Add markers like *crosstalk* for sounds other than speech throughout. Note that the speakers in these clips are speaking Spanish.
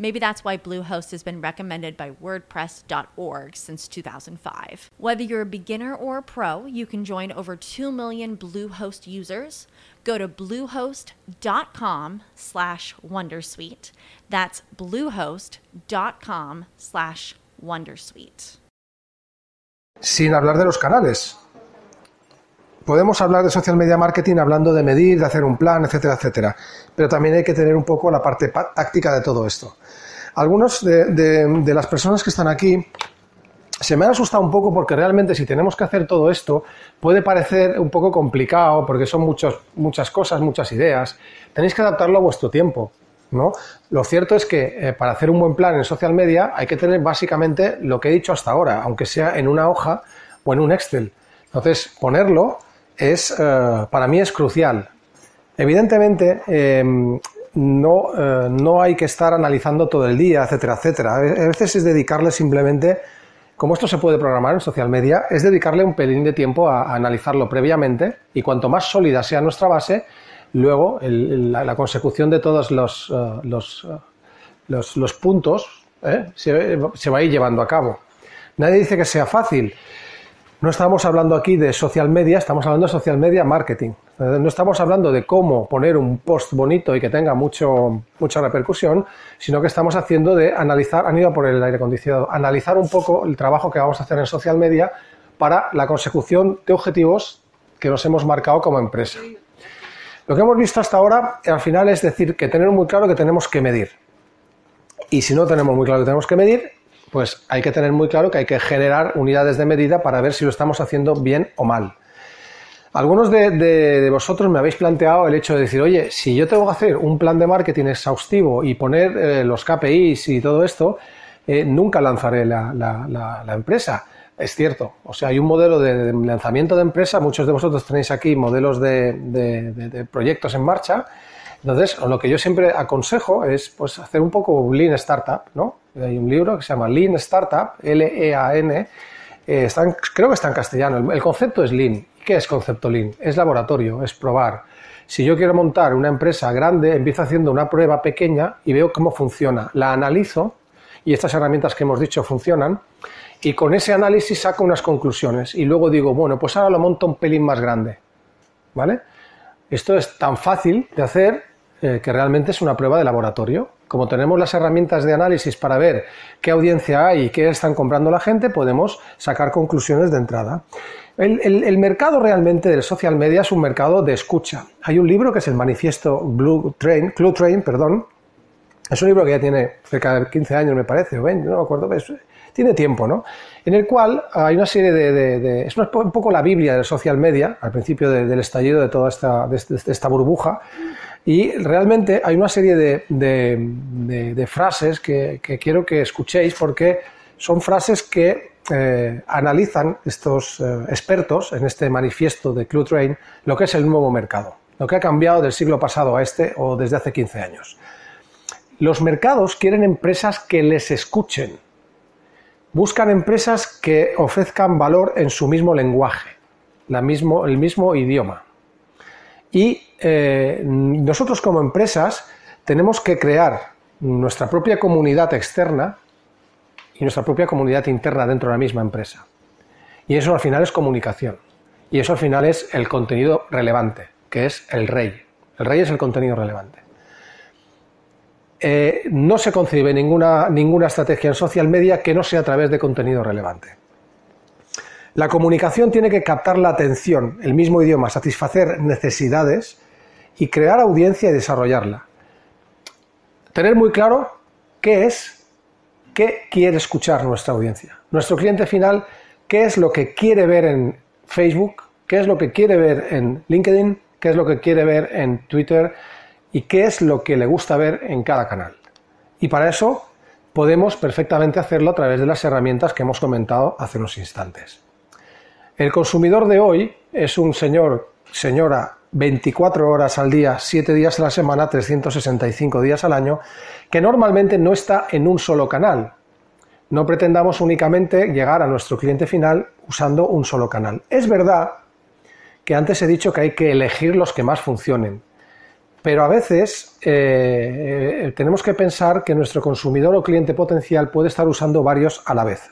Maybe that's why Bluehost has been recommended by WordPress.org since 2005. Whether you're a beginner or a pro, you can join over 2 million Bluehost users. Go to bluehost.com slash Wondersuite. That's bluehost.com slash Wondersuite. Sin hablar de los canales. podemos hablar de social media marketing hablando de medir, de hacer un plan, etcétera, etcétera. Pero también hay que tener un poco la parte táctica de todo esto. Algunos de, las personas que están aquí se me han asustado un poco porque realmente si tenemos que hacer todo esto puede parecer un poco complicado porque son muchos, muchas cosas, muchas ideas. Tenéis que adaptarlo a vuestro tiempo. ¿no? Lo cierto es que eh, para hacer un buen plan en social media hay que tener básicamente lo que he dicho hasta ahora, aunque sea en una hoja o en un Excel. Entonces, ponerlo es, eh, para mí es crucial. Evidentemente, em, no, eh, no hay que estar analizando todo el día, etcétera, etcétera. A veces es dedicarle simplemente, como esto se puede programar en social media, es dedicarle un pelín de tiempo a, analizarlo previamente y cuanto más sólida sea nuestra base, luego la, consecución de todos los, eh, los, los, puntos se, se va a ir llevando a cabo. Nadie dice que sea fácil, no estamos hablando aquí de social media, estamos hablando de social media marketing. No estamos hablando de cómo poner un post bonito y que tenga mucho, mucha repercusión, sino que estamos haciendo de analizar, han ido por el aire acondicionado, analizar un poco el trabajo que vamos a hacer en social media para la consecución de objetivos que nos hemos marcado como empresa. Lo que hemos visto hasta ahora, al final, es decir, que tener muy claro que tenemos que medir. Y si no tenemos muy claro que tenemos que medir, pues hay que tener muy claro que hay que generar unidades de medida para ver si lo estamos haciendo bien o mal. Algunos de, vosotros me habéis planteado el hecho de decir, oye, si yo tengo que hacer un plan de marketing exhaustivo y poner eh, los KPIs y todo esto, eh, nunca lanzaré la, empresa. Es cierto, o sea, hay un modelo de, lanzamiento de empresa, muchos de vosotros tenéis aquí modelos de, proyectos en marcha, entonces, lo que yo siempre aconsejo es pues, hacer un poco Lean Startup, ¿no? Hay un libro que se llama Lean Startup, L-E-A-N, eh, creo que está en castellano. El, concepto es Lean. ¿Qué es concepto Lean? Es laboratorio, es probar. Si yo quiero montar una empresa grande, empiezo haciendo una prueba pequeña y veo cómo funciona. La analizo y estas herramientas que hemos dicho funcionan y con ese análisis saco unas conclusiones y luego digo, bueno, pues ahora lo monto un pelín más grande. ¿Vale? Esto es tan fácil de hacer eh, que realmente es una prueba de laboratorio. Como tenemos las herramientas de análisis para ver qué audiencia hay y qué están comprando la gente, podemos sacar conclusiones de entrada. El, mercado realmente del social media es un mercado de escucha. Hay un libro que es el manifiesto Blue Train, Clue Train, perdón. Es un libro que ya tiene cerca de 15 años, me parece, o 20, no me acuerdo, tiene tiempo, ¿no? En el cual hay una serie de, es un poco la Biblia del social media, al principio del estallido de toda esta, de esta burbuja, y realmente hay una serie de, frases que, quiero que escuchéis porque son frases que eh, analizan estos eh, expertos en este manifiesto de Clue Train lo que es el nuevo mercado, lo que ha cambiado del siglo pasado a este o desde hace 15 años. Los mercados quieren empresas que les escuchen, buscan empresas que ofrezcan valor en su mismo lenguaje, el mismo idioma. Y eh, nosotros como empresas tenemos que crear nuestra propia comunidad externa y nuestra propia comunidad interna dentro de la misma empresa. Y eso al final es comunicación. Y eso al final es el contenido relevante, que es el rey. El rey es el contenido relevante. Eh, no se concibe ninguna, ninguna estrategia en social media que no sea a través de contenido relevante. La comunicación tiene que captar la atención, el mismo idioma, satisfacer necesidades y crear audiencia y desarrollarla. tener muy claro qué es, qué quiere escuchar nuestra audiencia. Nuestro cliente final, qué es lo que quiere ver en Facebook, qué es lo que quiere ver en LinkedIn, qué es lo que quiere ver en Twitter y qué es lo que le gusta ver en cada canal. Y para eso podemos perfectamente hacerlo a través de las herramientas que hemos comentado hace unos instantes. El consumidor de hoy es un señor, señora, 24 horas al día, 7 días a la semana, 365 días al año, que normalmente no está en un solo canal. No pretendamos únicamente llegar a nuestro cliente final usando un solo canal. Es verdad que antes he dicho que hay que elegir los que más funcionen, pero a veces eh, eh, tenemos que pensar que nuestro consumidor o cliente potencial puede estar usando varios a la vez.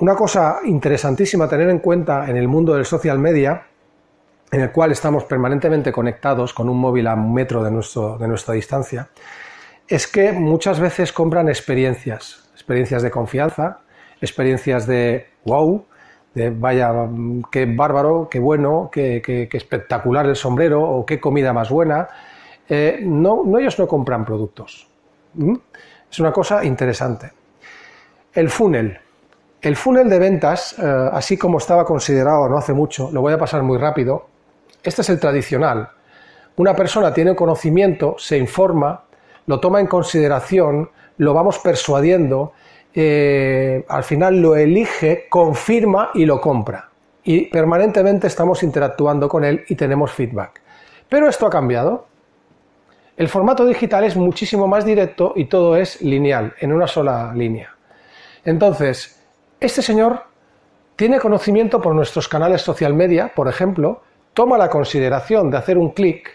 Una cosa interesantísima a tener en cuenta en el mundo del social media, en el cual estamos permanentemente conectados con un móvil a un metro de, nuestro, de nuestra distancia, es que muchas veces compran experiencias, experiencias de confianza, experiencias de wow, vaya, qué bárbaro, qué bueno, qué, espectacular el sombrero o qué comida más buena. Eh, no, ellos no compran productos. Es una cosa interesante. El funnel. El funnel de ventas, eh, así como estaba considerado no hace mucho, lo voy a pasar muy rápido. Este es el tradicional. Una persona tiene conocimiento, se informa, lo toma en consideración, lo vamos persuadiendo eh, al final lo elige, confirma y lo compra. Y permanentemente estamos interactuando con él y tenemos feedback. Pero esto ha cambiado. El formato digital es muchísimo más directo y todo es lineal, en una sola línea. Entonces, este señor tiene conocimiento por nuestros canales social media, por ejemplo, toma la consideración de hacer un clic,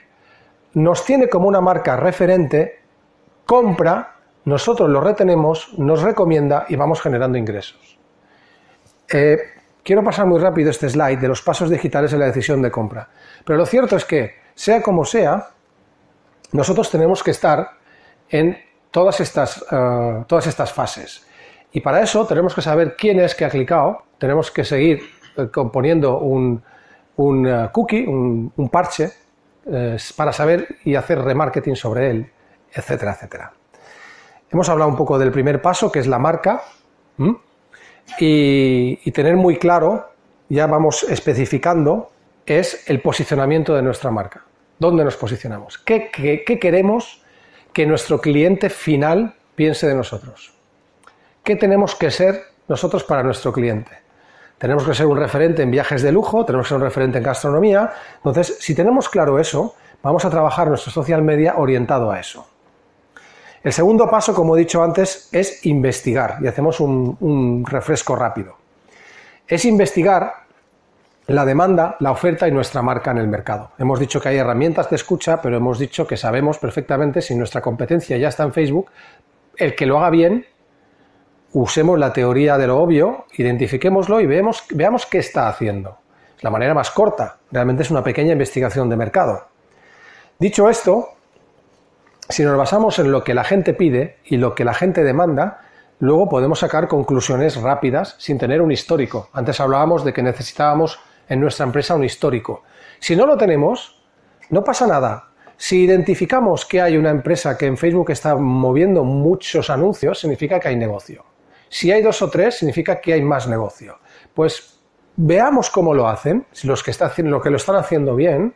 nos tiene como una marca referente, compra nosotros lo retenemos, nos recomienda y vamos generando ingresos. Eh, quiero pasar muy rápido este slide de los pasos digitales en la decisión de compra. Pero lo cierto es que, sea como sea, nosotros tenemos que estar en todas estas, eh, todas estas fases. Y para eso tenemos que saber quién es que ha clicado, tenemos que seguir eh, componiendo un, cookie, un, un parche, para saber y hacer remarketing sobre él, etcétera, etcétera. Hemos hablado un poco del primer paso, que es la marca, y, tener muy claro, ya vamos especificando, es el posicionamiento de nuestra marca. ¿Dónde nos posicionamos? ¿Qué, qué queremos que nuestro cliente final piense de nosotros? ¿Qué tenemos que ser nosotros para nuestro cliente? Tenemos que ser un referente en viajes de lujo, tenemos que ser un referente en gastronomía. Entonces, si tenemos claro eso, vamos a trabajar nuestro social media orientado a eso. El segundo paso, como he dicho antes, es investigar, y hacemos un, refresco rápido. Es investigar la demanda, la oferta y nuestra marca en el mercado. Hemos dicho que hay herramientas de escucha, pero hemos dicho que sabemos perfectamente si nuestra competencia ya está en Facebook, el que lo haga bien, usemos la teoría de lo obvio, identifiquémoslo y veamos, veamos qué está haciendo. Es la manera más corta, realmente es una pequeña investigación de mercado. Dicho esto, si nos basamos en lo que la gente pide y lo que la gente demanda, luego podemos sacar conclusiones rápidas sin tener un histórico. Antes hablábamos de que necesitábamos en nuestra empresa un histórico. Si no lo tenemos, no pasa nada. Si identificamos que hay una empresa que en Facebook está moviendo muchos anuncios, significa que hay negocio. Si hay dos o tres, significa que hay más negocio. Pues veamos cómo lo hacen, los que, están, lo están haciendo bien,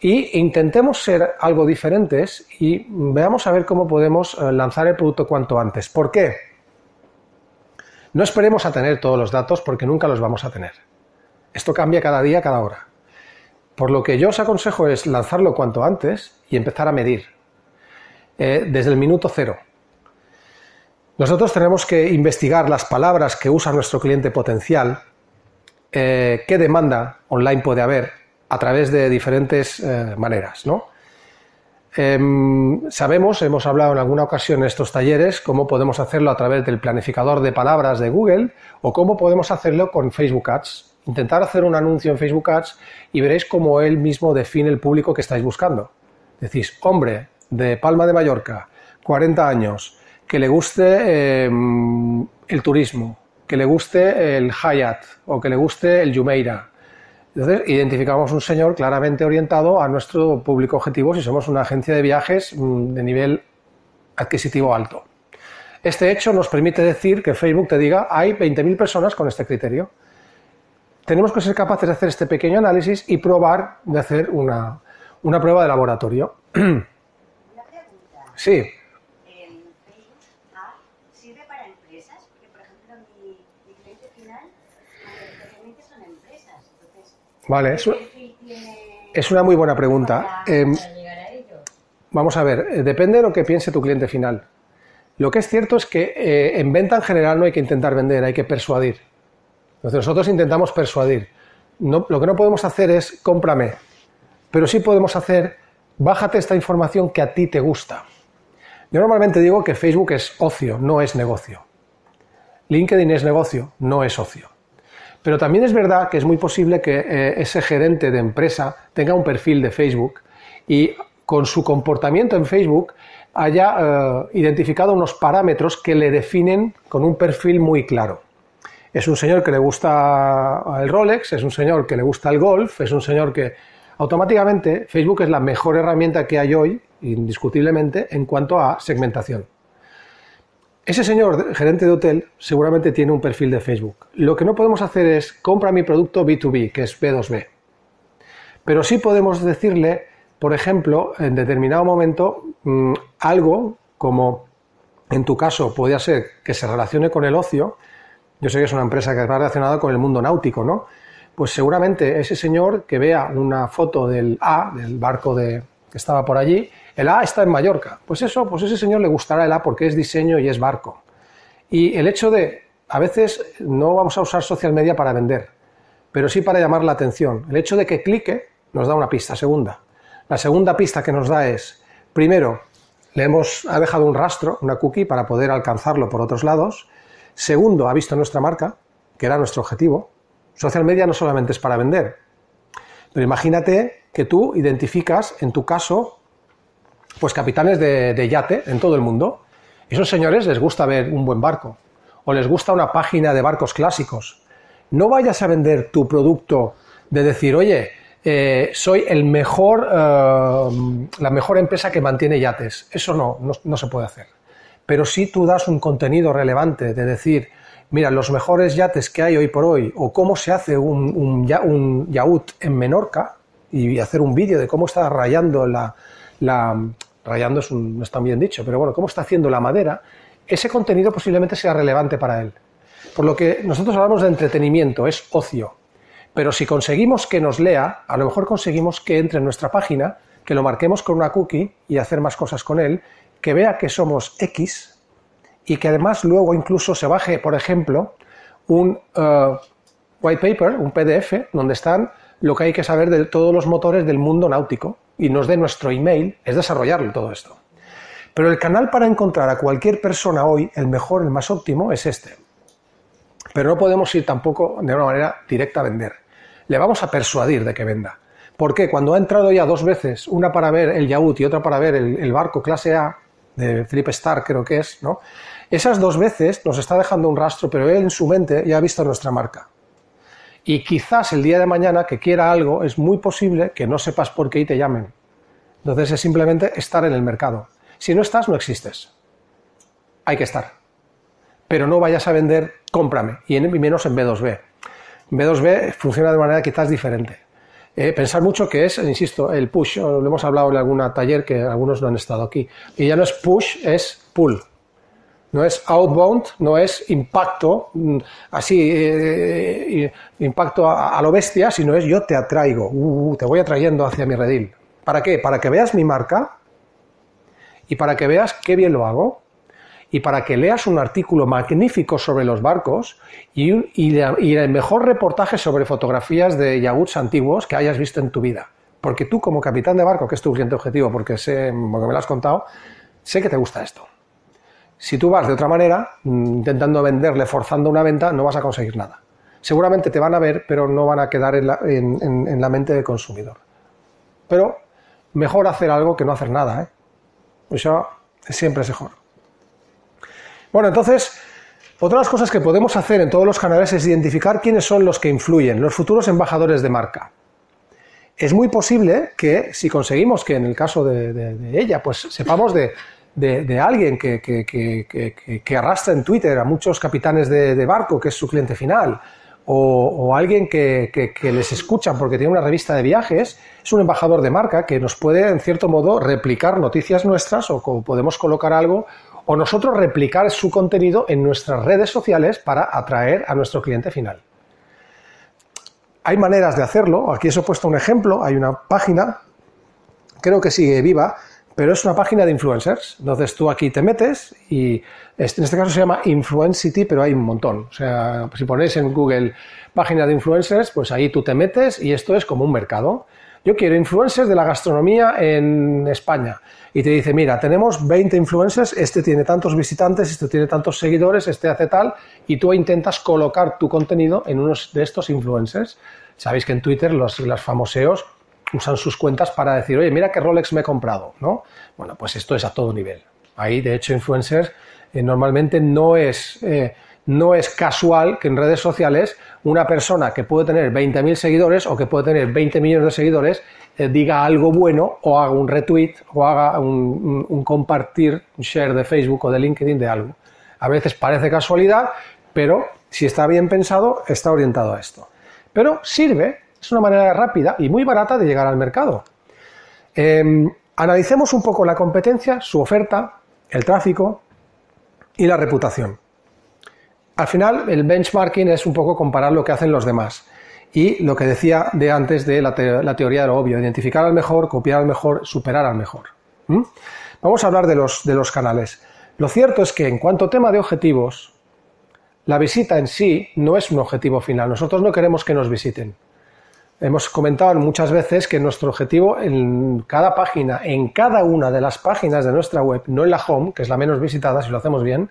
y intentemos ser algo diferentes y veamos a ver cómo podemos eh, lanzar el producto cuanto antes. ¿Por qué? No esperemos a tener todos los datos porque nunca los vamos a tener. Esto cambia cada día, cada hora. Por lo que yo os aconsejo es lanzarlo cuanto antes y empezar a medir. Eh, desde el minuto cero. Nosotros tenemos que investigar las palabras que usa nuestro cliente potencial, eh, qué demanda online puede haber, a través de diferentes eh, maneras, ¿no? Em, sabemos, hemos hablado en alguna ocasión en estos talleres, cómo podemos hacerlo a través del planificador de palabras de Google o cómo podemos hacerlo con Facebook Ads. Intentar hacer un anuncio en Facebook Ads y veréis cómo él mismo define el público que estáis buscando. Decís, hombre de Palma de Mallorca, 40 años, que le guste em, el turismo, que le guste el Hyatt o que le guste el Jumeirah entonces, identificamos un señor claramente orientado a nuestro público objetivo si somos una agencia de viajes mm, de nivel adquisitivo alto. Este hecho nos permite decir que Facebook te diga hay 20.000 personas con este criterio. Tenemos que ser capaces de hacer este pequeño análisis y probar de hacer una, una prueba de laboratorio. *clears throat* Sí, ¿El Facebook App sirve para empresas? Porque, por ejemplo, mi, mi cliente final mayoritariamente son empresas. Entonces, vale, ¿qué es, una muy buena pregunta. Em? Vamos a ver, eh, depende de lo que piense tu cliente final. Lo que es cierto es que eh, en venta en general no hay que intentar vender, hay que persuadir. Entonces nosotros intentamos persuadir. Lo que no podemos hacer es cómprame, pero sí podemos hacer bájate esta información que a ti te gusta. Yo normalmente digo que Facebook es ocio, no es negocio. LinkedIn es negocio, no es ocio. Pero también es verdad que es muy posible que eh, ese gerente de empresa tenga un perfil de Facebook y con su comportamiento en Facebook haya eh, identificado unos parámetros que le definen con un perfil muy claro. Es un señor que le gusta el Rolex, es un señor que le gusta el golf, es un señor que automáticamente Facebook es la mejor herramienta que hay hoy, indiscutiblemente, en cuanto a segmentación. Ese señor gerente de hotel seguramente tiene un perfil de Facebook. Lo que no podemos hacer es compra mi producto B2B, que es B2B. Pero sí podemos decirle, por ejemplo, en determinado momento, mmm, algo como en tu caso podría ser que se relacione con el ocio. Yo sé que es una empresa que está relacionada con el mundo náutico, ¿no? Pues seguramente ese señor que vea una foto del A, del barco de, que estaba por allí, el A está en Mallorca. Pues eso, pues ese señor le gustará el A porque es diseño y es barco. Y el hecho de, a veces no vamos a usar social media para vender, pero sí para llamar la atención. El hecho de que clique nos da una pista segunda. La segunda pista que nos da es, primero, le hemos ha dejado un rastro, una cookie, para poder alcanzarlo por otros lados. Segundo, ha visto nuestra marca, que era nuestro objetivo. Social media no solamente es para vender, pero imagínate que tú identificas, en tu caso, pues capitanes de, yate en todo el mundo. Esos señores les gusta ver un buen barco o les gusta una página de barcos clásicos. No vayas a vender tu producto de decir, oye, eh, soy el mejor, eh, la mejor empresa que mantiene yates. Eso no, no, se puede hacer. Pero si tú das un contenido relevante de decir, mira, los mejores yates que hay hoy por hoy, o cómo se hace un, un, en Menorca, y hacer un vídeo de cómo está rayando la, la rayando es un- no está bien dicho, pero bueno, cómo está haciendo la madera, ese contenido posiblemente sea relevante para él. Por lo que nosotros hablamos de entretenimiento, es ocio. Pero si conseguimos que nos lea, a lo mejor conseguimos que entre en nuestra página, que lo marquemos con una cookie y hacer más cosas con él, que vea que somos X y que además luego incluso se baje, por ejemplo, un eh, white paper, un PDF, donde están lo que hay que saber de todos los motores del mundo náutico y nos dé nuestro email, es desarrollarlo todo esto. Pero el canal para encontrar a cualquier persona hoy, el mejor, el más óptimo, es este. Pero no podemos ir tampoco de una manera directa a vender. Le vamos a persuadir de que venda. Porque cuando ha entrado ya dos veces, una para ver el yacht y otra para ver el, barco clase A, de Philip Stark creo que es, ¿no? Esas dos veces nos está dejando un rastro, pero él en su mente ya ha visto nuestra marca. Y quizás el día de mañana que quiera algo, es muy posible que no sepas por qué y te llamen. Entonces es simplemente estar en el mercado. Si no estás, no existes. Hay que estar. Pero no vayas a vender, cómprame, y, en, y menos en B2B. B2B funciona de manera quizás diferente. Eh, pensar mucho que es, insisto, el push. Lo hemos hablado en algún taller que algunos no han estado aquí. Y ya no es push, es pull. No es outbound, no es impacto, mm, así, eh, impacto a, lo bestia, sino es yo te atraigo, uh, te voy atrayendo hacia mi redil. ¿Para qué? Para que veas mi marca y para que veas qué bien lo hago y para que leas un artículo magnífico sobre los barcos y, y el mejor reportaje sobre fotografías de yaguts antiguos que hayas visto en tu vida. Porque tú como capitán de barco, que es tu cliente objetivo, porque sé, porque me lo has contado, sé que te gusta esto. Si tú vas de otra manera, intentando venderle, forzando una venta, no vas a conseguir nada. Seguramente te van a ver, pero no van a quedar en la, en, en, en la mente del consumidor. Pero mejor hacer algo que no hacer nada. ¿eh? Eso siempre es mejor. Bueno, entonces, otra de las cosas que podemos hacer en todos los canales es identificar quiénes son los que influyen, los futuros embajadores de marca. Es muy posible que si conseguimos que en el caso de ella, pues sepamos de, de, alguien que, que, arrastra en Twitter a muchos capitanes de, barco, que es su cliente final, o, o alguien que, les escucha porque tiene una revista de viajes, es un embajador de marca que nos puede, en cierto modo, replicar noticias nuestras o podemos colocar algo o nosotros replicar su contenido en nuestras redes sociales para atraer a nuestro cliente final. Hay maneras de hacerlo, aquí os he puesto un ejemplo, hay una página, creo que sigue viva, pero es una página de influencers. Entonces tú aquí te metes y en este caso se llama Influencity, pero hay un montón. O sea, si ponéis en Google página de influencers, pues ahí tú te metes y esto es como un mercado. Yo quiero influencers de la gastronomía en España. Y te dice, mira, tenemos 20 influencers, este tiene tantos visitantes, este tiene tantos seguidores, este hace tal, y tú intentas colocar tu contenido en uno de estos influencers. Sabéis que en Twitter los, los famoseos usan sus cuentas para decir, oye, mira qué Rolex me he comprado, ¿no? Bueno, pues esto es a todo nivel. Ahí, de hecho, influencers eh, normalmente no es, eh, no es casual que en redes sociales una persona que puede tener 20.000 seguidores o que puede tener 20 millones de seguidores eh, diga algo bueno o haga un retweet o haga un, un compartir, un share de Facebook o de LinkedIn de algo. A veces parece casualidad, pero si está bien pensado, está orientado a esto. Pero sirve es una manera rápida y muy barata de llegar al mercado. Em, analicemos un poco la competencia, su oferta, el tráfico y la reputación. Al final, el benchmarking es un poco comparar lo que hacen los demás. Y lo que decía de antes de la, teoría de lo obvio, identificar al mejor, copiar al mejor, superar al mejor. Vamos a hablar de los, de los canales. Lo cierto es que en cuanto a tema de objetivos, la visita en sí no es un objetivo final. Nosotros no queremos que nos visiten. Hemos comentado muchas veces que nuestro objetivo en cada página, en cada una de las páginas de nuestra web, no en la home, que es la menos visitada si lo hacemos bien,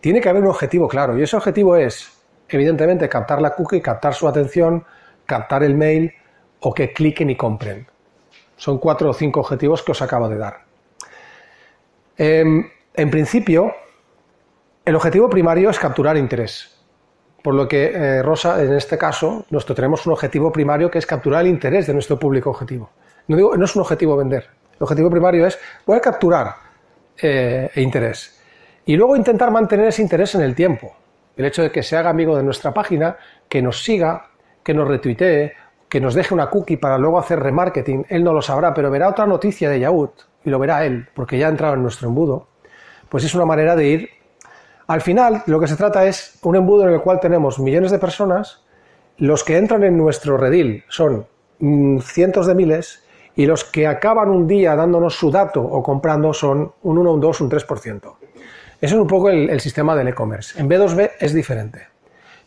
tiene que haber un objetivo claro. Y ese objetivo es, evidentemente, captar la cookie, captar su atención, captar el mail o que cliquen y compren. Son cuatro o cinco objetivos que os acabo de dar. Em, en principio, el objetivo primario es capturar interés. Por lo que, eh, Rosa, en este caso, nosotros tenemos un objetivo primario que es capturar el interés de nuestro público objetivo. No, digo, no es un objetivo vender. El objetivo primario es, a capturar eh, interés. Y luego intentar mantener ese interés en el tiempo. El hecho de que se haga amigo de nuestra página, que nos siga, que nos retuitee, que nos deje una cookie para luego hacer remarketing. Él no lo sabrá, pero verá otra noticia de Yahoo y lo verá él, porque ya ha entrado en nuestro embudo. Pues es una manera de ir al final, lo que se trata es un embudo en el cual tenemos millones de personas, los que entran en nuestro redil son mm, cientos de miles y los que acaban un día dándonos su dato o comprando son un 1, un 2, un 3%. Eso es un poco el, sistema del e-commerce. En B2B es diferente.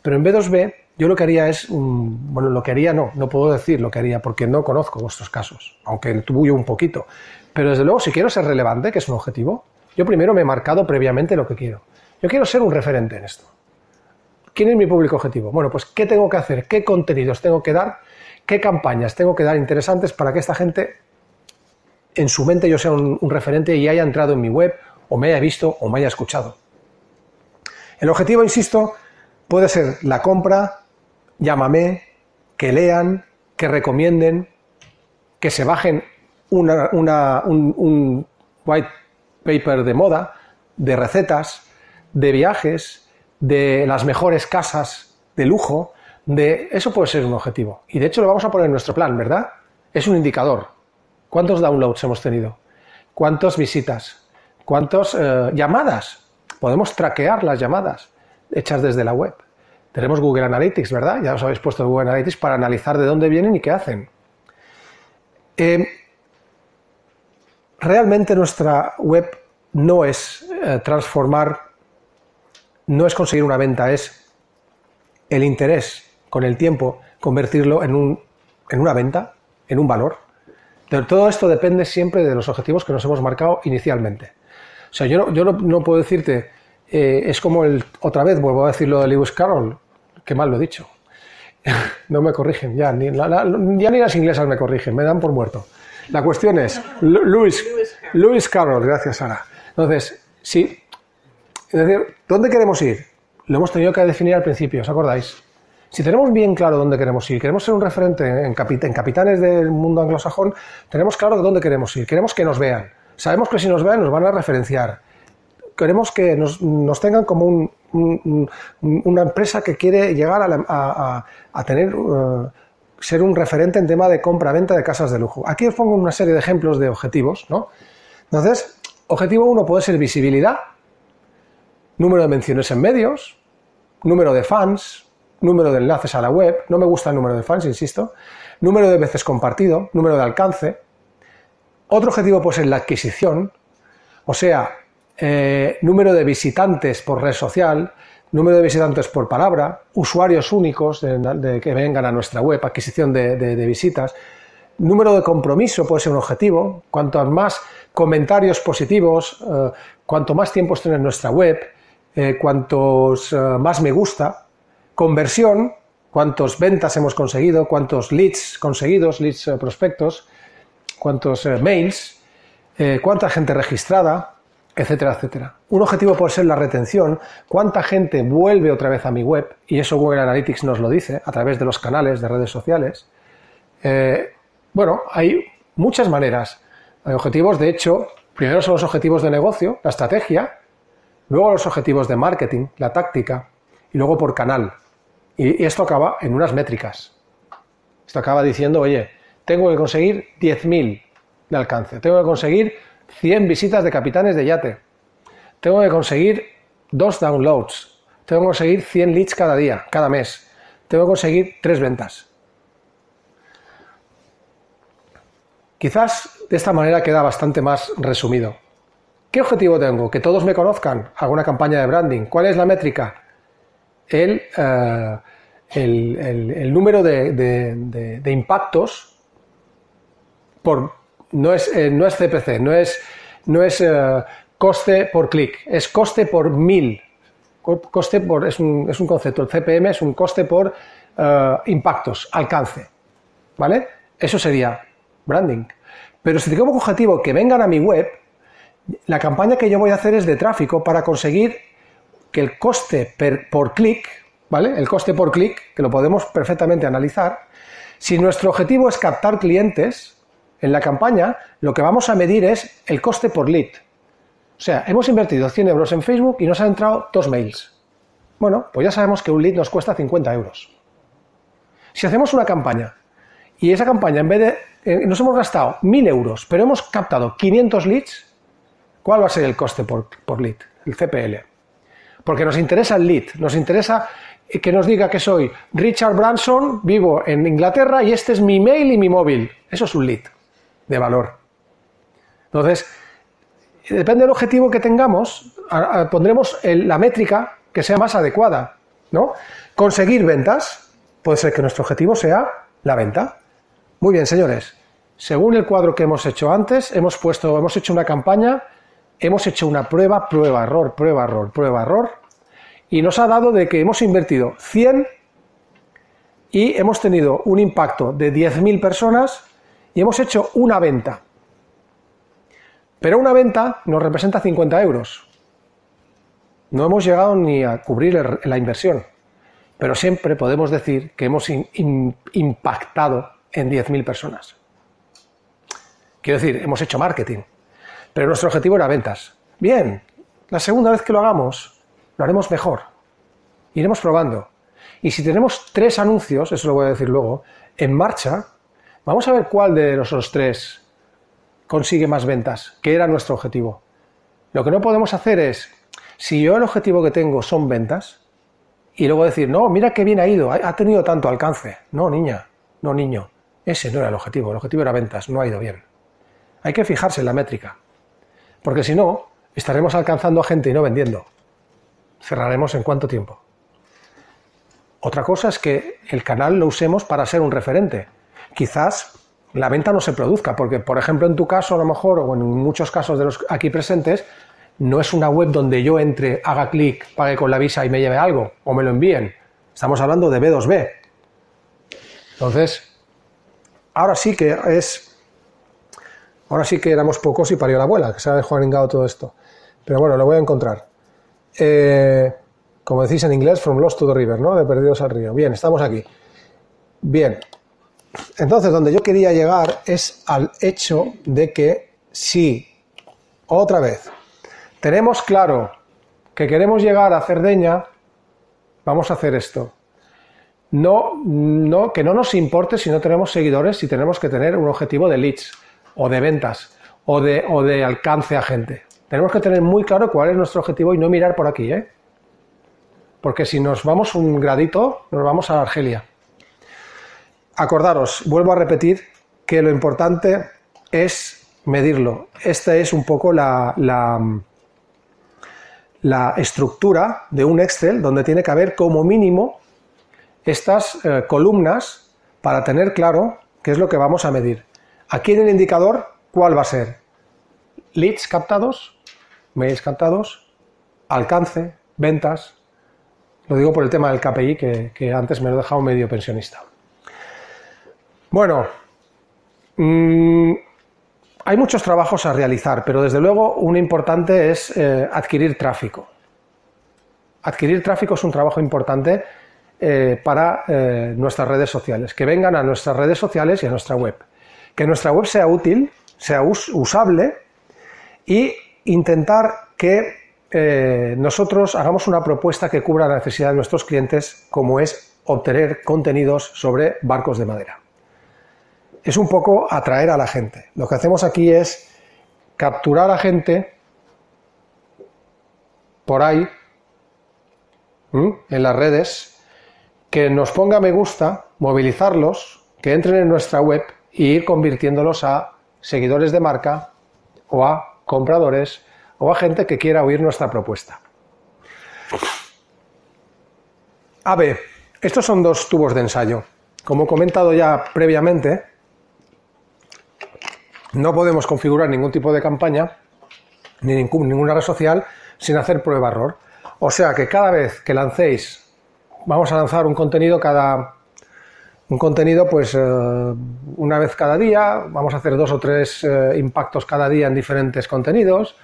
Pero en B2B yo lo que haría es, bueno, lo que haría no, no puedo decir lo que haría porque no conozco vuestros casos, aunque tuve un poquito. Pero desde luego, si quiero ser relevante, que es un objetivo, yo primero me he marcado previamente lo que quiero. Yo quiero ser un referente en esto. ¿Quién es mi público objetivo? Bueno, pues ¿qué tengo que hacer? ¿Qué contenidos tengo que dar? ¿Qué campañas tengo que dar interesantes para que esta gente en su mente yo sea un, referente y haya entrado en mi web o me haya visto o me haya escuchado? El objetivo, insisto, puede ser la compra, llámame, que lean, que recomienden, que se bajen un, un white paper de moda, de recetas, de viajes, de las mejores casas de lujo, de eso puede ser un objetivo. Y de hecho lo vamos a poner en nuestro plan, ¿verdad? Es un indicador. ¿Cuántos downloads hemos tenido? ¿Cuántas visitas? ¿Cuántas eh, llamadas? Podemos traquear las llamadas hechas desde la web. Tenemos Google Analytics, ¿verdad? Ya os habéis puesto Google Analytics para analizar de dónde vienen y qué hacen. Eh, realmente nuestra web no es eh, transformar no es conseguir una venta, es el interés con el tiempo, convertirlo en, un, en una venta, en un valor. Pero todo esto depende siempre de los objetivos que nos hemos marcado inicialmente. O sea, yo no, yo no, puedo decirte, eh, es como el, otra vez vuelvo a decir lo de Lewis Carroll, que mal lo he dicho. *laughs* no me corrigen, ya ni, ya ni las inglesas me corrigen, me dan por muerto. La cuestión es, Lewis, Lewis Carroll, gracias Sara. Entonces, sí, es decir, ¿dónde queremos ir? Lo hemos tenido que definir al principio, ¿os acordáis? Si tenemos bien claro dónde queremos ir, queremos ser un referente en, capitanes del mundo anglosajón, tenemos claro de dónde queremos ir, queremos que nos vean. Sabemos que si nos ven nos van a referenciar. Queremos que nos, tengan como un, un- un- una empresa que quiere llegar a, la- tener, eh, ser un referente en tema de compra-venta de casas de lujo. Aquí os pongo una serie de ejemplos de objetivos, ¿no? Entonces, objetivo uno puede ser visibilidad, número de menciones en medios, número de fans, número de enlaces a la web, no me gusta el número de fans, insisto, número de veces compartido, número de alcance. Otro objetivo puede ser la adquisición, o sea, eh, número de visitantes por red social, número de visitantes por palabra, usuarios únicos de, que vengan a nuestra web, adquisición de visitas, número de compromiso puede ser un objetivo, cuantos más comentarios positivos, eh, cuanto más tiempo estén en nuestra web, eh, cuantos eh, más me gusta, conversión, cuántos ventas hemos conseguido, cuántos leads conseguidos, leads eh, prospectos, cuántos eh, mails, cuánta gente registrada, etcétera, etcétera. Un objetivo puede ser la retención, cuánta gente vuelve otra vez a mi web, y eso Google Analytics nos lo dice a través de los canales de redes sociales. Bueno, hay muchas maneras. Hay objetivos, de hecho, primero son los objetivos de negocio, la estrategia, luego los objetivos de marketing, la táctica, y luego por canal. Y, esto acaba en unas métricas. Esto acaba diciendo, oye, tengo que conseguir 10.000 de alcance, tengo que conseguir 100 visitas de capitanes de yate, tengo que conseguir dos downloads, tengo que conseguir 100 leads cada día, cada mes, tengo que conseguir tres ventas. Quizás de esta manera queda bastante más resumido. ¿Qué objetivo tengo? Que todos me conozcan. Hago una campaña de branding. ¿Cuál es la métrica? El, eh, el, el- número de, de- impactos por no es, eh, no es CPC, no es, no es eh, coste por clic, es coste por mil. Co- Coste por, es, un, es un concepto. El CPM es un coste por impactos, alcance. ¿Vale? Eso sería branding. Pero si tengo como objetivo que vengan a mi web, la campaña que yo voy a hacer es de tráfico para conseguir que el coste per- por clic, ¿vale? El coste por clic, que lo podemos perfectamente analizar, si nuestro objetivo es captar clientes en la campaña, lo que vamos a medir es el coste por lead. O sea, hemos invertido 100 euros en Facebook y nos han entrado dos mails. Bueno, pues ya sabemos que un lead nos cuesta 50 euros. Si hacemos una campaña y esa campaña en vez de eh, nos hemos gastado 1000 euros, pero hemos captado 500 leads, ¿cuál va a ser el coste por, por lead? El CPL. Porque nos interesa el lead, nos interesa que nos diga que soy Richard Branson, vivo en Inglaterra y este es mi mail y mi móvil. Eso es un lead de valor. Entonces, depende del objetivo que tengamos, pondremos la métrica que sea más adecuada. ¿no? Conseguir ventas, puede ser que nuestro objetivo sea la venta. Muy bien, señores. Según el cuadro que hemos hecho antes, hemos puesto, hemos hecho una campaña, hemos hecho una prueba, prueba, error, prueba, error, prueba, error, y nos ha dado de que hemos invertido 100 y hemos tenido un impacto de 10.000 personas y hemos hecho una venta. Pero una venta nos representa 50 euros. No hemos llegado ni a cubrir la inversión, pero siempre podemos decir que hemos impactado en 10.000 personas. Quiero decir, hemos hecho marketing, pero nuestro objetivo era ventas. Bien, la segunda vez que lo hagamos, lo haremos mejor. Iremos probando. Y si tenemos tres anuncios, eso lo voy a decir luego, en marcha, vamos a ver cuál de esos tres consigue más ventas, que era nuestro objetivo. Lo que no podemos hacer es, si yo el objetivo que tengo son ventas, y luego decir, no, mira qué bien ha ido, ha ha tenido tanto alcance. No, niña, no, niño, ese no era el objetivo, el objetivo era ventas, no ha ido bien. Hay que fijarse en la métrica, porque si no, estaremos alcanzando a gente y no vendiendo. Cerraremos en cuánto tiempo. Otra cosa es que el canal lo usemos para ser un referente. Quizás la venta no se produzca, porque, por ejemplo, en tu caso, a lo mejor, o en muchos casos de los aquí presentes, no es una web donde yo entre, haga clic, pague con la visa y me lleve algo, o me lo envíen. Estamos hablando de B2B. Entonces, ahora sí que es. Ahora sí que éramos pocos y parió la abuela, que se ha desjuaningado todo esto. Pero bueno, lo voy a encontrar. Eh, como decís en inglés, from lost to the river, ¿no? De perdidos al río. Bien, estamos aquí. Bien. Entonces, donde yo quería llegar es al hecho de que si otra vez. Tenemos claro que queremos llegar a Cerdeña, vamos a hacer esto. No, no, que no nos importe si no tenemos seguidores, si tenemos que tener un objetivo de leads o de ventas o de, o de alcance a gente. Tenemos que tener muy claro cuál es nuestro objetivo y no mirar por aquí, ¿eh? Porque si nos vamos un gradito, nos vamos a Argelia. Acordaros, vuelvo a repetir que lo importante es medirlo. Esta es un poco la, la, la estructura de un Excel donde tiene que haber como mínimo estas eh, columnas para tener claro qué es lo que vamos a medir. Aquí en el indicador, ¿cuál va a ser? Leads captados, mails captados, alcance, ventas. Lo digo por el tema del KPI que, antes me lo he dejado medio pensionista. Bueno, mmm, hay muchos trabajos a realizar, pero desde luego uno importante es eh, adquirir tráfico. Adquirir tráfico es un trabajo importante eh, para eh, nuestras redes sociales, que vengan a nuestras redes sociales y a nuestra web. Que nuestra web sea útil, sea us usable y intentar que eh, nosotros hagamos una propuesta que cubra la necesidad de nuestros clientes, como es obtener contenidos sobre barcos de madera es un poco atraer a la gente. Lo que hacemos aquí es capturar a gente por ahí, en las redes, que nos ponga me gusta, movilizarlos, que entren en nuestra web e ir convirtiéndolos a seguidores de marca o a compradores o a gente que quiera oír nuestra propuesta. A ver, estos son dos tubos de ensayo. Como he comentado ya previamente, no podemos configurar ningún tipo de campaña ni ninguna red social sin hacer prueba-error. O sea que cada vez que lancéis, vamos a lanzar un contenido cada un contenido pues eh, una vez cada día, vamos a hacer dos o tres eh, impactos cada día en diferentes contenidos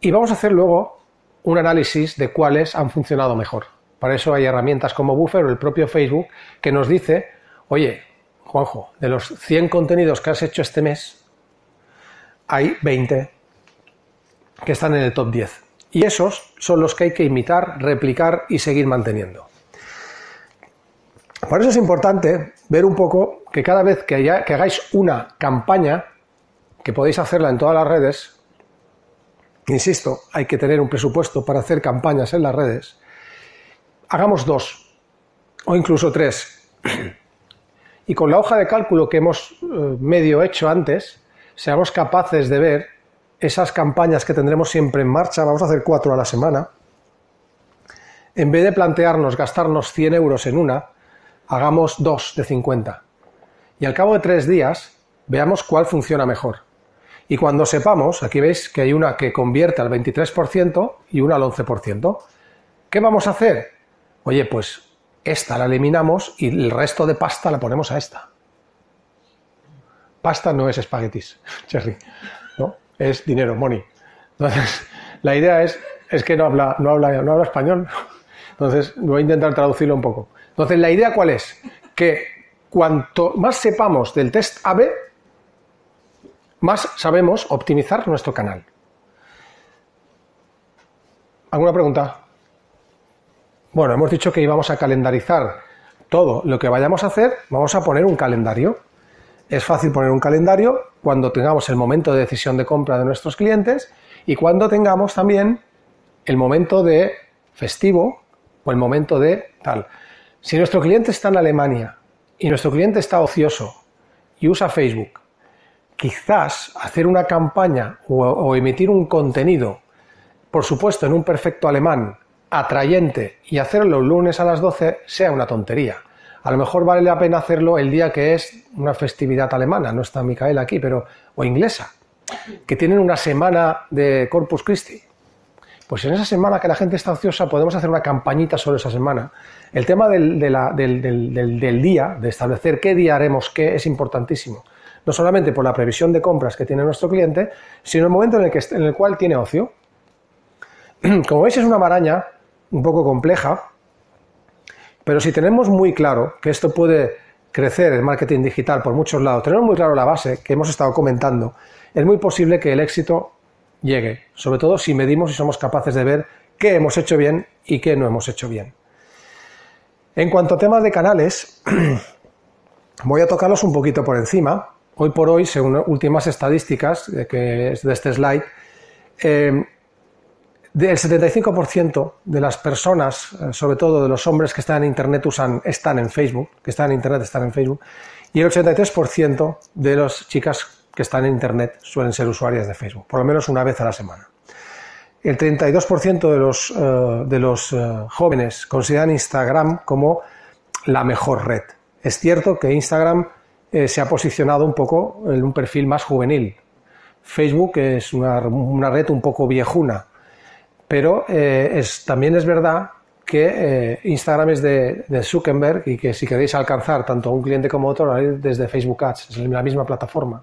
y vamos a hacer luego un análisis de cuáles han funcionado mejor. Para eso hay herramientas como Buffer o el propio Facebook que nos dice, oye, Juanjo, de los 100 contenidos que has hecho este mes, hay 20 que están en el top 10. Y esos son los que hay que imitar, replicar y seguir manteniendo. Por eso es importante ver un poco que cada vez que, hagáis una campaña, que podéis hacerla en todas las redes, insisto, hay que tener un presupuesto para hacer campañas en las redes, hagamos dos o incluso tres. Y con la hoja de cálculo que hemos eh, medio hecho antes, seamos capaces de ver esas campañas que tendremos siempre en marcha, vamos a hacer cuatro a la semana, en vez de plantearnos gastarnos 100 euros en una, hagamos dos de 50. Y al cabo de tres días, veamos cuál funciona mejor. Y cuando sepamos, aquí veis que hay una que convierte al 23% y una al 11%. ¿Qué vamos a hacer? Oye, pues esta la eliminamos y el resto de pasta la ponemos a esta. Pasta no es espaguetis, *laughs* Cherry, ¿no? Es dinero, money. Entonces, la idea es, es que no habla, no habla, no habla español. *laughs* Entonces, voy a intentar traducirlo un poco. Entonces, la idea cuál es? Que cuanto más sepamos del test AB, más sabemos optimizar nuestro canal. ¿Alguna pregunta? Bueno, hemos dicho que íbamos a calendarizar todo lo que vayamos a hacer, vamos a poner un calendario. Es fácil poner un calendario cuando tengamos el momento de decisión de compra de nuestros clientes y cuando tengamos también el momento de festivo o el momento de tal. Si nuestro cliente está en Alemania y nuestro cliente está ocioso y usa Facebook, quizás hacer una campaña o, emitir un contenido, por supuesto en un perfecto alemán, atrayente y hacerlo lunes a las 12 sea una tontería. A lo mejor vale la pena hacerlo el día que es una festividad alemana, no está Micael aquí, pero o inglesa, que tienen una semana de Corpus Christi. Pues en esa semana que la gente está ociosa podemos hacer una campañita sobre esa semana. El tema del, del día, de establecer qué día haremos qué, es importantísimo. No solamente por la previsión de compras que tiene nuestro cliente, sino el momento en el, que, en el cual tiene ocio. *clears throat* Como veis es una maraña un poco compleja, pero si tenemos muy claro que esto puede crecer el marketing digital por muchos lados, tenemos muy claro la base que hemos estado comentando, es muy posible que el éxito llegue, sobre todo si medimos y somos capaces de ver qué hemos hecho bien y qué no hemos hecho bien. En cuanto a temas de canales, *clears throat* voy a tocarlos un poquito por encima. Hoy por hoy, según últimas estadísticas que es de este slide, eh, del 75% de las personas, eh, sobre todo de los hombres que están en Internet, usan, están en Facebook, que están en Internet, están en Facebook, y el 83% de las chicas que están en Internet suelen ser usuarias de Facebook, por lo menos una vez a la semana. El 32% de los, eh, de los eh, jóvenes consideran Instagram como la mejor red. Es cierto que Instagram se ha posicionado un poco en un perfil más juvenil. Facebook es una, una red un poco viejuna pero eh, es, también es verdad que eh, Instagram es de, Zuckerberg y que si queréis alcanzar tanto a un cliente como a otro, desde Facebook Ads, es la misma plataforma.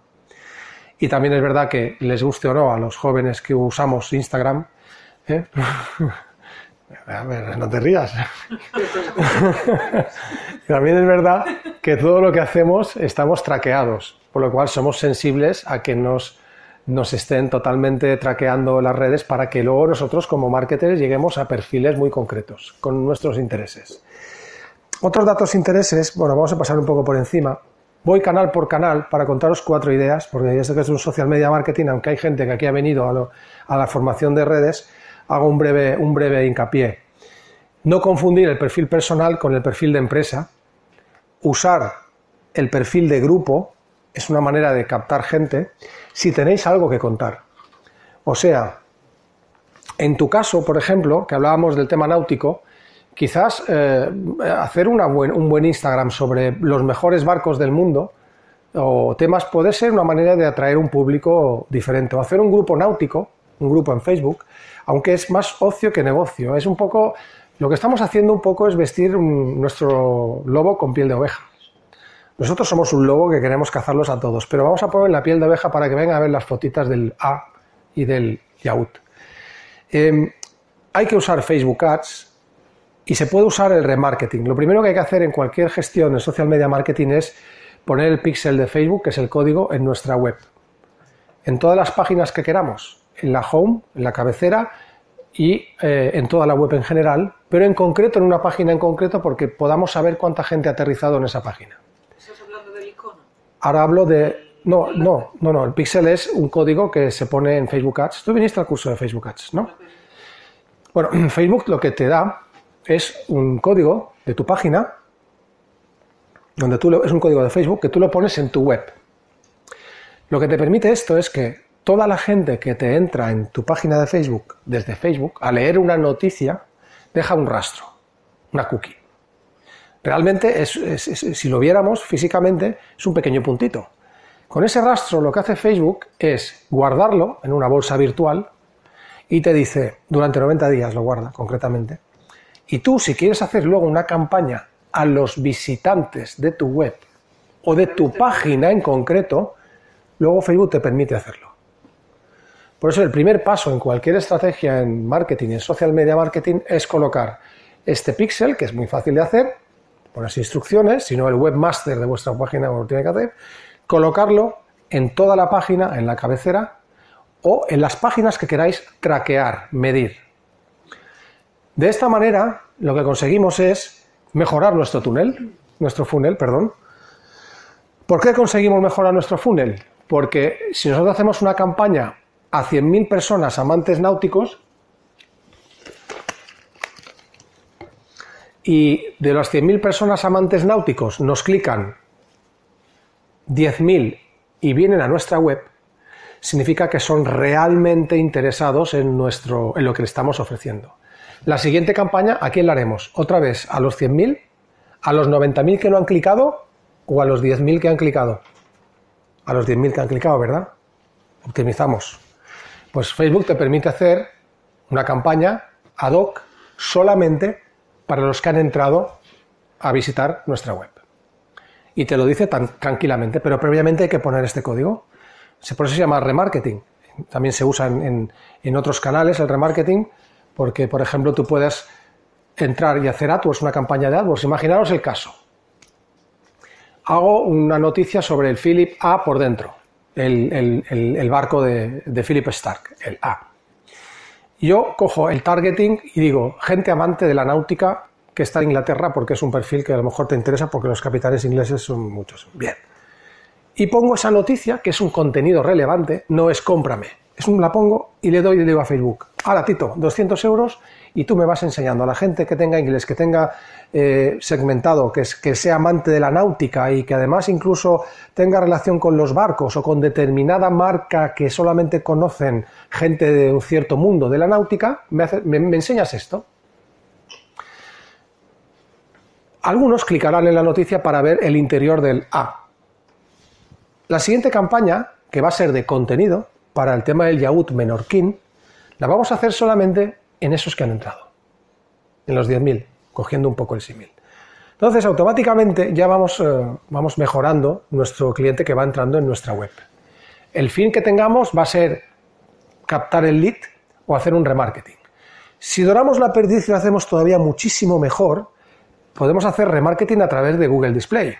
Y también es verdad que les guste o no a los jóvenes que usamos Instagram, ¿eh? *laughs* a ver, no te rías. *laughs* también es verdad que todo lo que hacemos estamos traqueados, por lo cual somos sensibles a que nos nos estén totalmente traqueando las redes para que luego nosotros como marketers lleguemos a perfiles muy concretos con nuestros intereses. Otros datos intereses, bueno, vamos a pasar un poco por encima. Voy canal por canal para contaros cuatro ideas, porque ya sé que es un social media marketing, aunque hay gente que aquí ha venido a, la formación de redes, hago un breve, un breve hincapié. No confundir el perfil personal con el perfil de empresa, usar el perfil de grupo, es una manera de captar gente si tenéis algo que contar. O sea, en tu caso, por ejemplo, que hablábamos del tema náutico, quizás eh, hacer un buen Instagram sobre los mejores barcos del mundo o temas puede ser una manera de atraer un público diferente. O hacer un grupo náutico, un grupo en Facebook, aunque es más ocio que negocio. Es un poco, lo que estamos haciendo un poco es vestir nuestro lobo con piel de oveja. Nosotros somos un lobo que queremos cazarlos a todos, pero vamos a poner la piel de oveja para que vengan a ver las fotitas del A y del Yaut. Em, hay que usar Facebook Ads y se puede usar el remarketing. Lo primero que hay que hacer en cualquier gestión de social media marketing es poner el pixel de Facebook, que es el código, en nuestra web. En todas las páginas que queramos, en la home, en la cabecera y eh, en toda la web en general, pero en concreto en una página en concreto porque podamos saber cuánta gente ha aterrizado en esa página. Ahora hablo de... No, no, no, no. El pixel es un código que se pone en Facebook Ads. Tú viniste al curso de Facebook Ads, ¿no? Bueno, *clears throat* Facebook lo que te da es un código de tu página, donde tú es un código de Facebook que tú lo pones en tu web. Lo que te permite esto es que toda la gente que te entra en tu página de Facebook desde Facebook a leer una noticia deja un rastro, una cookie. Realmente, si lo viéramos físicamente, es un pequeño puntito. Con ese rastro lo que hace Facebook es guardarlo en una bolsa virtual y te dice, durante 90 días lo guarda concretamente. Y tú, si quieres hacer luego una campaña a los visitantes de tu web o de tu página en concreto, luego Facebook te permite hacerlo. Por eso el primer paso en cualquier estrategia en marketing, en social media marketing, es colocar este pixel, que es muy fácil de hacer, las instrucciones, sino el webmaster de vuestra página lo tiene que hacer, colocarlo en toda la página, en la cabecera o en las páginas que queráis traquear, medir. De esta manera, lo que conseguimos es mejorar nuestro túnel, nuestro funnel, perdón. ¿Por qué conseguimos mejorar nuestro funnel? Porque si nosotros hacemos una campaña a 100.000 personas amantes náuticos, y de las 100.000 personas amantes náuticos nos clican 10.000 y vienen a nuestra web, significa que son realmente interesados en, nuestro, en lo que le estamos ofreciendo. La siguiente campaña, ¿a quién la haremos? ¿Otra vez a los 100.000? ¿A los 90.000 que no han clicado? ¿O a los 10.000 que han clicado? A los 10.000 que han clicado, ¿verdad? Optimizamos. Pues Facebook te permite hacer una campaña ad hoc solamente para los que han entrado a visitar nuestra web. Y te lo dice tan tranquilamente, pero previamente hay que poner este código. Por eso se llama remarketing. También se usa en, otros canales el remarketing, porque, por ejemplo, tú puedes entrar y hacer AdWords, una campaña de AdWords. Imaginaros el caso. hago una noticia sobre el Philip A por dentro, el, el- el- barco de, de Philip Stark, el A. Yo cojo el targeting y digo, gente amante de la náutica que está en Inglaterra porque es un perfil que a lo mejor te interesa porque los capitanes ingleses son muchos. Bien. Y pongo esa noticia, que es un contenido relevante, no es cómprame. Es un, la pongo y le doy y le digo a Facebook, ahora Tito, 200 euros y tú me vas enseñando a la gente que tenga inglés, que tenga eh, segmentado, que, es, que sea amante de la náutica y que además incluso tenga relación con los barcos o con determinada marca que solamente conocen gente de un cierto mundo de la náutica, me, me- enseñas esto. Algunos clicarán en la noticia para ver el interior del A. La siguiente campaña, que va a ser de contenido para el tema del yacht menorquín, la vamos a hacer solamente en esos que han entrado, en los 10.000, cogiendo un poco el símil. Entonces, automáticamente ya vamos, eh, vamos mejorando nuestro cliente que va entrando en nuestra web. El fin que tengamos va a ser captar el lead o hacer un remarketing. Si doramos la perdiz lo hacemos todavía muchísimo mejor, podemos hacer remarketing a través de Google Display.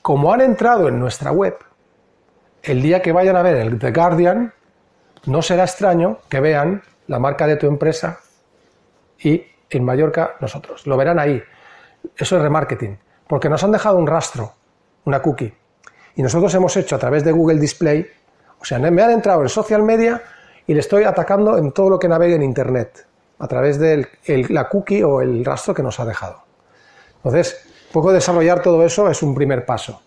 Como han entrado en nuestra web, el día que vayan a ver el The Guardian, no será extraño que vean la marca de tu empresa y en Mallorca nosotros. Lo verán ahí. Eso es remarketing, porque nos han dejado un rastro, una cookie. Y nosotros hemos hecho a través de Google Display, o sea, me han entrado en social media y le estoy atacando en todo lo que navegue en Internet, a través de la cookie o el rastro que nos ha dejado. Entonces, poco desarrollar todo eso es un primer paso.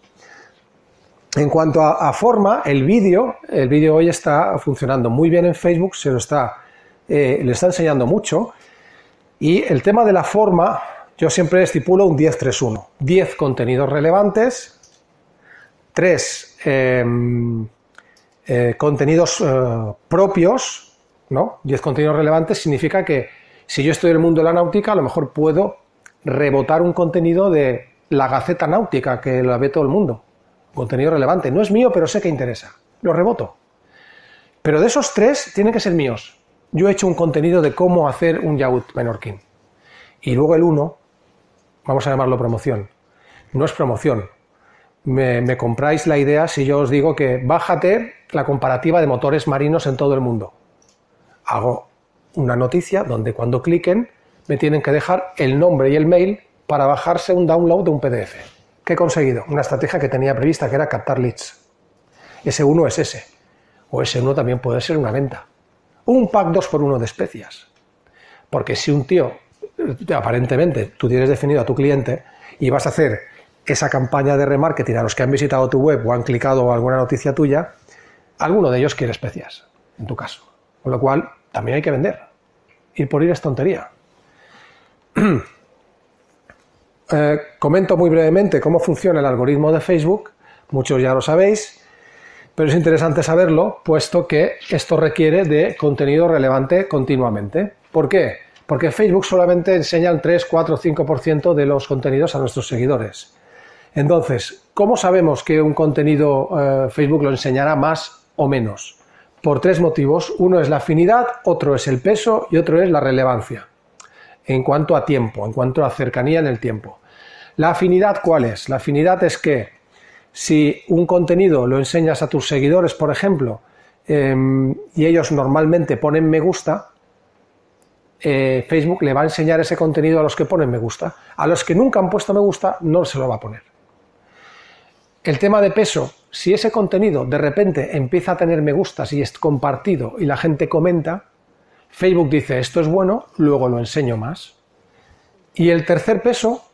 En cuanto a, forma, el vídeo, el vídeo hoy está funcionando muy bien en Facebook, se lo está, eh, le está enseñando mucho. Y el tema de la forma, yo siempre estipulo un 10-3-1. 10 contenidos relevantes, 3 contenidos eh, propios, ¿no? 10 contenidos relevantes significa que si yo estoy en el mundo de la náutica, a lo mejor puedo rebotar un contenido de la Gaceta Náutica, que la ve todo el mundo. Contenido relevante. No es mío, pero sé que interesa. Lo reboto. Pero de esos tres, tienen que ser míos. Yo he hecho un contenido de cómo hacer un yacht menorquín. Y luego el uno, vamos a llamarlo promoción. No es promoción. Me, me compráis la idea si yo os digo que bájate la comparativa de motores marinos en todo el mundo. Hago una noticia donde cuando cliquen me tienen que dejar el nombre y el mail para bajarse un download de un PDF. ¿Qué he conseguido? Una estrategia que tenía prevista, que era captar leads. Ese uno es ese. O ese uno también puede ser una venta. Un pack 2 por 1 de especias. Porque si un tío, aparentemente, tú tienes definido a tu cliente y vas a hacer esa campaña de remarketing a los que han visitado tu web o han clicado alguna noticia tuya, alguno de ellos quiere especias, en tu caso. Con lo cual, también hay que vender. Ir por ir es tontería. *clears throat* Eh, comento muy brevemente cómo funciona el algoritmo de Facebook. Muchos ya lo sabéis, pero es interesante saberlo, puesto que esto requiere de contenido relevante continuamente. ¿Por qué? Porque Facebook solamente enseña el 3, 4, 5% de los contenidos a nuestros seguidores. Entonces, ¿cómo sabemos que un contenido eh, Facebook lo enseñará más o menos? Por tres motivos. Uno es la afinidad, otro es el peso y otro es la relevancia en cuanto a tiempo, en cuanto a cercanía en el tiempo. ¿La afinidad cuál es? La afinidad es que si un contenido lo enseñas a tus seguidores, por ejemplo, eh, y ellos normalmente ponen me gusta, eh, Facebook le va a enseñar ese contenido a los que ponen me gusta. A los que nunca han puesto me gusta, no se lo va a poner. El tema de peso, si ese contenido de repente empieza a tener me gustas y es compartido y la gente comenta, Facebook dice esto es bueno, luego lo enseño más. Y el tercer peso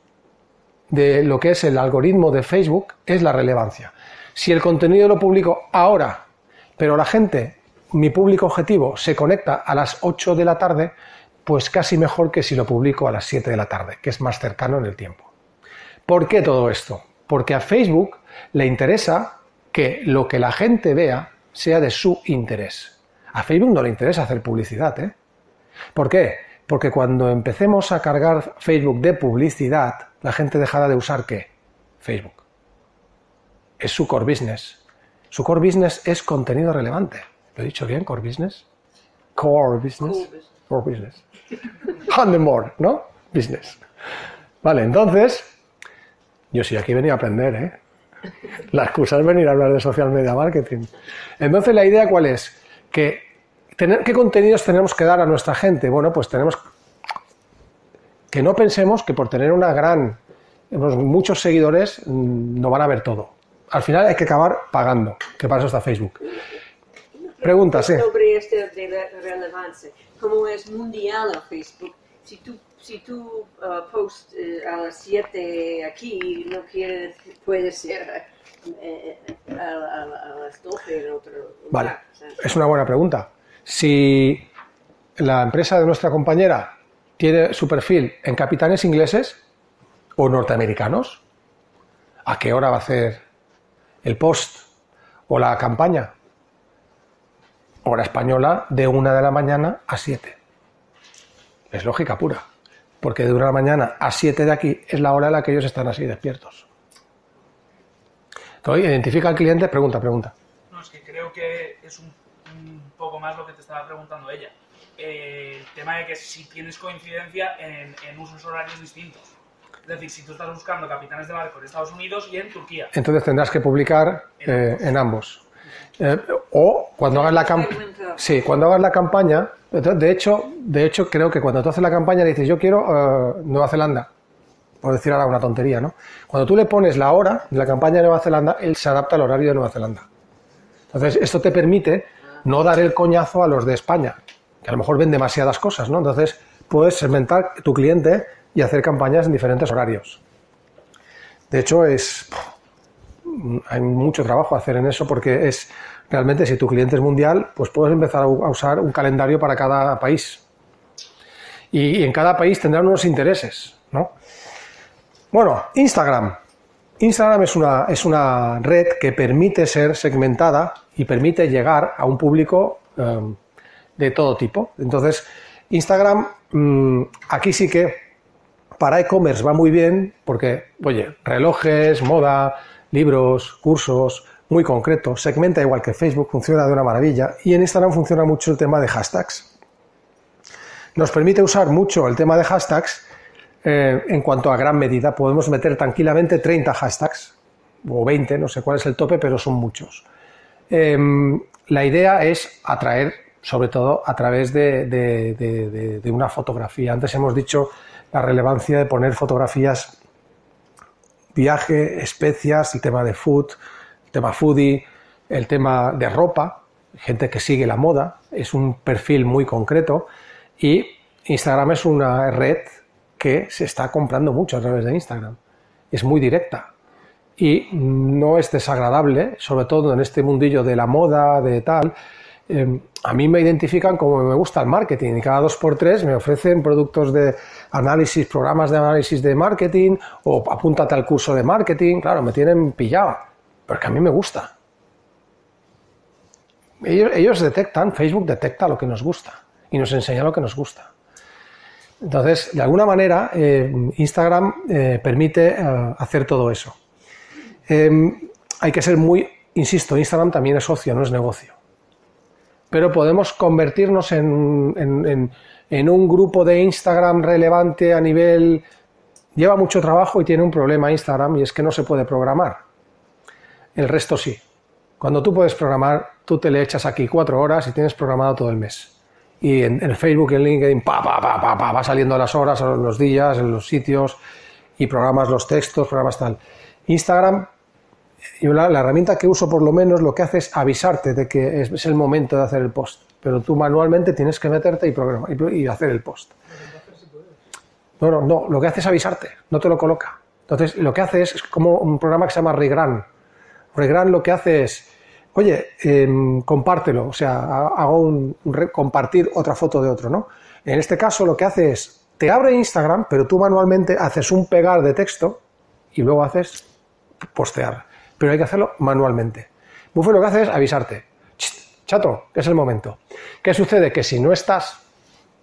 de lo que es el algoritmo de Facebook es la relevancia. Si el contenido lo publico ahora, pero la gente, mi público objetivo, se conecta a las 8 de la tarde, pues casi mejor que si lo publico a las 7 de la tarde, que es más cercano en el tiempo. ¿Por qué todo esto? Porque a Facebook le interesa que lo que la gente vea sea de su interés. A Facebook no le interesa hacer publicidad, ¿eh? ¿Por qué? Porque cuando empecemos a cargar Facebook de publicidad, la gente dejará de usar qué? Facebook. Es su core business. Su core business es contenido relevante. ¿Lo he dicho bien? Core business. Core business. Core business. And more, ¿no? Business. Vale, entonces, Yo sí, aquí venía a aprender, ¿eh? La excusa es venir a hablar de social media marketing. Entonces, la idea cuál es? Que tener, ¿Qué contenidos tenemos que dar a nuestra gente? Bueno, pues tenemos que no pensemos que por tener una gran, pues, muchos seguidores mm, no van a ver todo. Al final hay que acabar pagando, que para eso está Facebook. Pregunta, sí. Sobre esto de relevancia, como es mundial el Facebook, si tú, si tú uh, post eh, a las 7 aquí, no quiere, puede ser a, a- a las 12 en otro lugar. Vale, es una buena pregunta. Si la empresa de nuestra compañera tiene su perfil en capitanes ingleses o norteamericanos, ¿a qué hora va a hacer el post o la campaña? Hora española de una de la mañana a 7. Es lógica pura, porque de una de la mañana a 7 de aquí es la hora en la que ellos están así despiertos. Identifica al cliente, pregunta, pregunta. No, es que creo que es un, un poco más lo que te estaba preguntando ella. Eh, el tema de que si tienes coincidencia en, en usos horarios distintos. Es decir, si tú estás buscando capitanes de barco en Estados Unidos y en Turquía. entonces tendrás que publicar eh, en ambos. Eh, o cuando hagas la campaña. Sí, cuando hagas la campaña. entonces, De hecho, de hecho, creo que cuando tú haces la campaña le dices, yo quiero eh, Nueva Zelanda. Por decir ahora una tontería, ¿no? Cuando tú le pones la hora de la campaña de Nueva Zelanda, él se adapta al horario de Nueva Zelanda. Entonces, esto te permite no dar el coñazo a los de España, que a lo mejor ven demasiadas cosas, ¿no? Entonces, puedes segmentar tu cliente y hacer campañas en diferentes horarios. De hecho, es hay mucho trabajo a hacer en eso porque es realmente si tu cliente es mundial, pues puedes empezar a usar un calendario para cada país. Y, en cada país tendrán unos intereses. Bueno, Instagram. Instagram es una, es una red que permite ser segmentada y permite llegar a un público eh, de todo tipo. Entonces, Instagram, mm, aquí sí que para e-commerce va muy bien porque, oye, relojes, moda, libros, cursos, muy concreto, segmenta igual que Facebook, funciona de una maravilla y en Instagram funciona mucho el tema de hashtags. Nos permite usar mucho el tema de hashtags eh, en cuanto a gran medida. Podemos meter tranquilamente 30 hashtags o 20, no sé cuál es el tope, pero son muchos. Em, la idea es atraer, sobre todo a través de, de- una fotografía. Antes hemos dicho la relevancia de poner fotografías, viaje, especias, el tema de food, el tema foodie, el tema de ropa, gente que sigue la moda, es un perfil muy concreto y Instagram es una red que se está comprando mucho a través de Instagram. Es muy directa y no es desagradable, sobre todo en este mundillo de la moda, de tal. Eh, a mí me identifican como me gusta el marketing y cada dos por tres me ofrecen productos de análisis, programas de análisis de marketing o apúntate al curso de marketing. Claro, me tienen pillado, porque a mí me gusta. Ellos, ellos detectan, Facebook detecta lo que nos gusta y nos enseña lo que nos gusta. Entonces, de alguna manera, eh, Instagram eh, permite eh, hacer todo eso. Eh, hay que ser muy, insisto, Instagram también es socio, no es negocio. Pero podemos convertirnos en, en- en- en un grupo de Instagram relevante a nivel... Lleva mucho trabajo y tiene un problema Instagram y es que no se puede programar. El resto sí. Cuando tú puedes programar, tú te le echas aquí cuatro horas y tienes programado todo el mes. Y en, en Facebook, en LinkedIn, pa, pa, pa, pa, pa, va saliendo las horas, los días, en los sitios y programas los textos, programas tal. Instagram, yo la, la herramienta que uso por lo menos lo que hace es avisarte de que es, el momento de hacer el post. Pero tú manualmente tienes que meterte y, programar, y, y hacer el post. No, no, no, lo que hace es avisarte, no te lo coloca. Entonces, lo que hace es, es como un programa que se llama Regran. Regran lo que hace es, oye, em, compártelo, o sea, ha- hago un, compartir otra foto de otro, ¿no? En este caso lo que hace es, te abre Instagram, pero tú manualmente haces un pegar de texto y luego haces postear. Pero hay que hacerlo manualmente. Buffer lo que hace es avisarte. "Chst, Chato, que es el momento. ¿Qué sucede? Que si no estás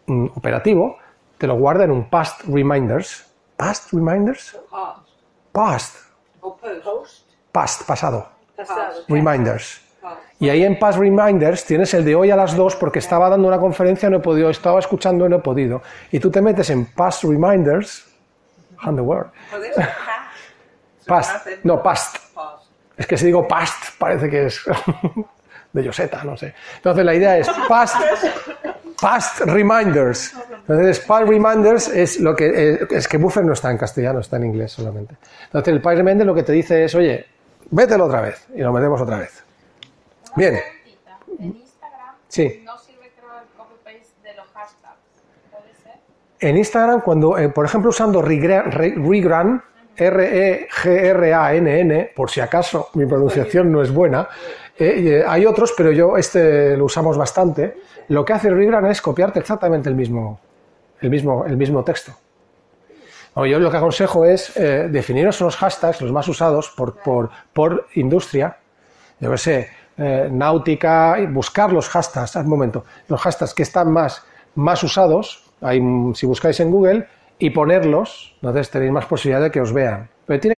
mm, operativo, te lo guarda en un past reminders. ¿Past reminders? Past. Past. O post. Past, pasado. Pasado. Reminders. Y ahí en Past Reminders tienes el de hoy a las 2 porque estaba dando una conferencia, no he podido, estaba escuchando y no he podido. Y tú te metes en Past Reminders, and the word, *laughs* Past. No, past. Es que si digo past, parece que es *laughs* de Joseta, no sé. Entonces la idea es past, past reminders. Entonces, past reminders es lo que eh, es que buffer no está en castellano, está en inglés solamente. Entonces el past reminder lo que te dice es, oye, mételo otra vez y lo metemos otra vez. Bien. preguntita. En Instagram Sí. no sirve creo el copy-paste de los hashtags. ¿Puede ser? En Instagram, cuando, eh, por ejemplo, usando Regra- Re- Regran, E R-E-G-R-A-N-N, por si acaso mi pronunciación no es buena, eh, eh, hay otros, pero yo este lo usamos bastante. Lo que hace Regran es copiarte exactamente el mismo, el mismo, el mismo texto. No, yo lo que aconsejo es eh, definiros unos hashtags, los más usados por, por, por industria, yo qué sé, eh, náutica, y buscar los hashtags, al momento, los hashtags que están más, más usados, mm, si buscáis en Google, y ponerlos, entonces tenéis más posibilidad de que os vean. Pero tiene